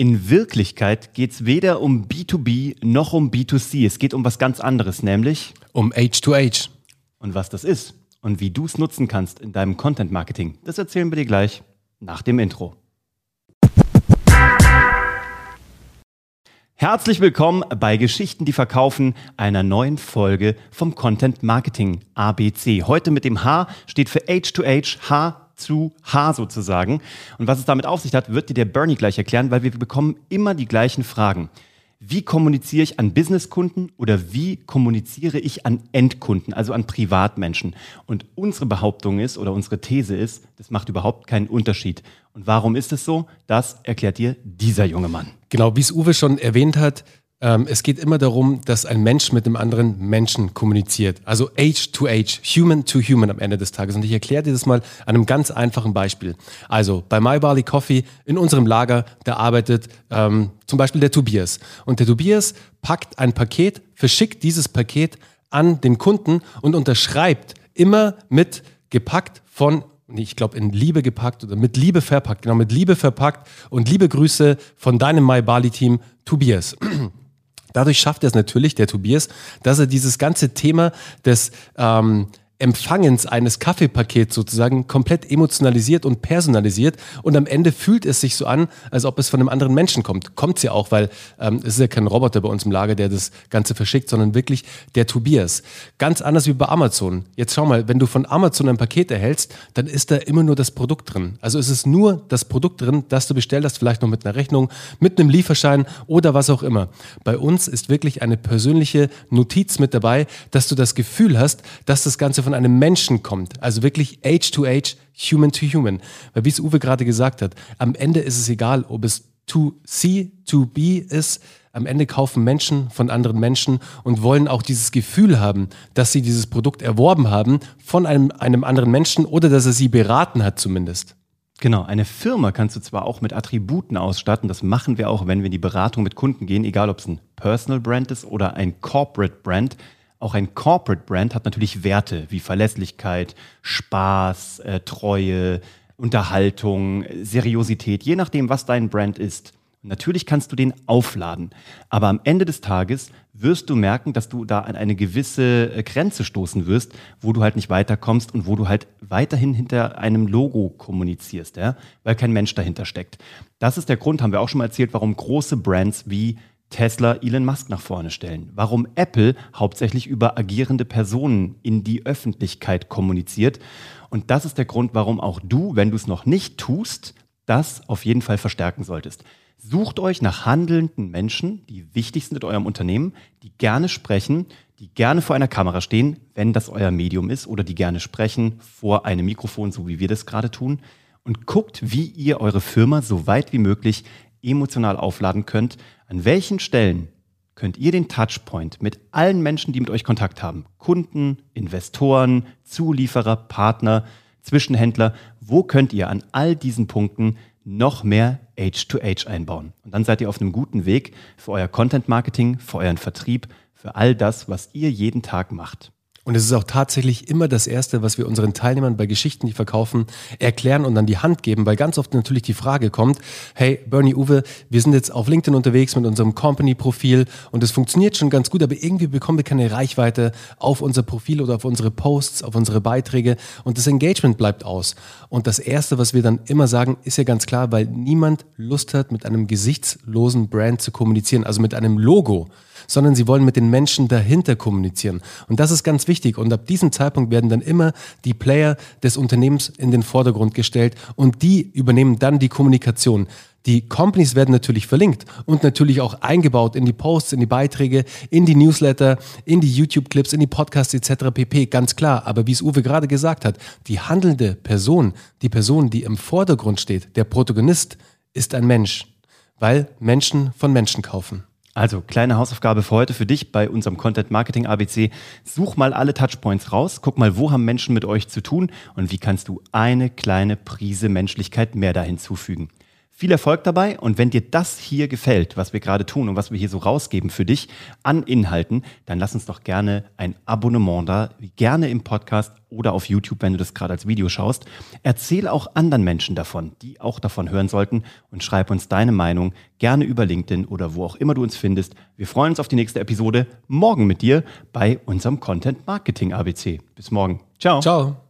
In Wirklichkeit geht es weder um B2B noch um B2C. Es geht um was ganz anderes, nämlich um H2H. Und was das ist und wie du es nutzen kannst in deinem Content Marketing, das erzählen wir dir gleich nach dem Intro. Herzlich willkommen bei Geschichten, die verkaufen, einer neuen Folge vom Content Marketing ABC. Heute mit dem H steht für H2H, H zu H sozusagen. Und was es damit auf sich hat, wird dir der Bernie gleich erklären, weil wir bekommen immer die gleichen Fragen. Wie kommuniziere ich an Businesskunden oder wie kommuniziere ich an Endkunden, also an Privatmenschen? Und unsere Behauptung ist oder unsere These ist, das macht überhaupt keinen Unterschied. Und warum ist es so? Das erklärt dir dieser junge Mann. Genau, wie es Uwe schon erwähnt hat, ähm, es geht immer darum, dass ein Mensch mit einem anderen Menschen kommuniziert. Also Age to Age, Human to Human am Ende des Tages. Und ich erkläre dir das mal an einem ganz einfachen Beispiel. Also bei My Barley Coffee in unserem Lager, da arbeitet ähm, zum Beispiel der Tobias. Und der Tobias packt ein Paket, verschickt dieses Paket an den Kunden und unterschreibt immer mit gepackt von ich glaube, in Liebe gepackt oder mit Liebe verpackt, genau, mit Liebe verpackt und liebe Grüße von deinem My Bali Team, Tobias. Dadurch schafft er es natürlich, der Tobias, dass er dieses ganze Thema des ähm, Empfangens eines Kaffeepakets sozusagen komplett emotionalisiert und personalisiert und am Ende fühlt es sich so an, als ob es von einem anderen Menschen kommt. Kommt es ja auch, weil ähm, es ist ja kein Roboter bei uns im Lager, der das Ganze verschickt, sondern wirklich der Tobias. Ganz anders wie bei Amazon. Jetzt schau mal, wenn du von Amazon ein Paket erhältst, dann ist da immer nur das Produkt drin. Also es ist nur das Produkt drin, das du bestellt hast, vielleicht noch mit einer Rechnung, mit einem Lieferschein oder was auch immer. Bei uns ist wirklich eine persönliche Notiz mit dabei, dass du das Gefühl hast, dass das Ganze von von einem Menschen kommt, also wirklich Age to Age, Human to Human. Weil wie es Uwe gerade gesagt hat, am Ende ist es egal, ob es to see, to be ist. Am Ende kaufen Menschen von anderen Menschen und wollen auch dieses Gefühl haben, dass sie dieses Produkt erworben haben von einem, einem anderen Menschen oder dass er sie beraten hat zumindest. Genau, eine Firma kannst du zwar auch mit Attributen ausstatten, das machen wir auch, wenn wir in die Beratung mit Kunden gehen, egal ob es ein Personal Brand ist oder ein Corporate Brand. Auch ein Corporate Brand hat natürlich Werte wie Verlässlichkeit, Spaß, äh, Treue, Unterhaltung, Seriosität, je nachdem, was dein Brand ist. natürlich kannst du den aufladen, aber am Ende des Tages wirst du merken, dass du da an eine gewisse äh, Grenze stoßen wirst, wo du halt nicht weiterkommst und wo du halt weiterhin hinter einem Logo kommunizierst, ja? weil kein Mensch dahinter steckt. Das ist der Grund, haben wir auch schon mal erzählt, warum große Brands wie Tesla Elon Musk nach vorne stellen, warum Apple hauptsächlich über agierende Personen in die Öffentlichkeit kommuniziert. Und das ist der Grund, warum auch du, wenn du es noch nicht tust, das auf jeden Fall verstärken solltest. Sucht euch nach handelnden Menschen, die wichtig sind in eurem Unternehmen, die gerne sprechen, die gerne vor einer Kamera stehen, wenn das euer Medium ist, oder die gerne sprechen vor einem Mikrofon, so wie wir das gerade tun. Und guckt, wie ihr eure Firma so weit wie möglich emotional aufladen könnt. An welchen Stellen könnt ihr den Touchpoint mit allen Menschen, die mit euch Kontakt haben, Kunden, Investoren, Zulieferer, Partner, Zwischenhändler, wo könnt ihr an all diesen Punkten noch mehr Age-to-Age einbauen? Und dann seid ihr auf einem guten Weg für euer Content-Marketing, für euren Vertrieb, für all das, was ihr jeden Tag macht. Und es ist auch tatsächlich immer das Erste, was wir unseren Teilnehmern bei Geschichten, die verkaufen, erklären und an die Hand geben, weil ganz oft natürlich die Frage kommt, hey Bernie Uwe, wir sind jetzt auf LinkedIn unterwegs mit unserem Company-Profil und es funktioniert schon ganz gut, aber irgendwie bekommen wir keine Reichweite auf unser Profil oder auf unsere Posts, auf unsere Beiträge und das Engagement bleibt aus. Und das Erste, was wir dann immer sagen, ist ja ganz klar, weil niemand Lust hat, mit einem gesichtslosen Brand zu kommunizieren, also mit einem Logo sondern sie wollen mit den Menschen dahinter kommunizieren. Und das ist ganz wichtig. Und ab diesem Zeitpunkt werden dann immer die Player des Unternehmens in den Vordergrund gestellt und die übernehmen dann die Kommunikation. Die Companies werden natürlich verlinkt und natürlich auch eingebaut in die Posts, in die Beiträge, in die Newsletter, in die YouTube-Clips, in die Podcasts etc. pp. Ganz klar. Aber wie es Uwe gerade gesagt hat, die handelnde Person, die Person, die im Vordergrund steht, der Protagonist, ist ein Mensch, weil Menschen von Menschen kaufen. Also, kleine Hausaufgabe für heute für dich bei unserem Content Marketing ABC. Such mal alle Touchpoints raus, guck mal, wo haben Menschen mit euch zu tun und wie kannst du eine kleine Prise Menschlichkeit mehr da hinzufügen. Viel Erfolg dabei und wenn dir das hier gefällt, was wir gerade tun und was wir hier so rausgeben für dich an Inhalten, dann lass uns doch gerne ein Abonnement da, gerne im Podcast oder auf YouTube, wenn du das gerade als Video schaust. Erzähl auch anderen Menschen davon, die auch davon hören sollten und schreib uns deine Meinung gerne über LinkedIn oder wo auch immer du uns findest. Wir freuen uns auf die nächste Episode morgen mit dir bei unserem Content Marketing ABC. Bis morgen. Ciao. Ciao.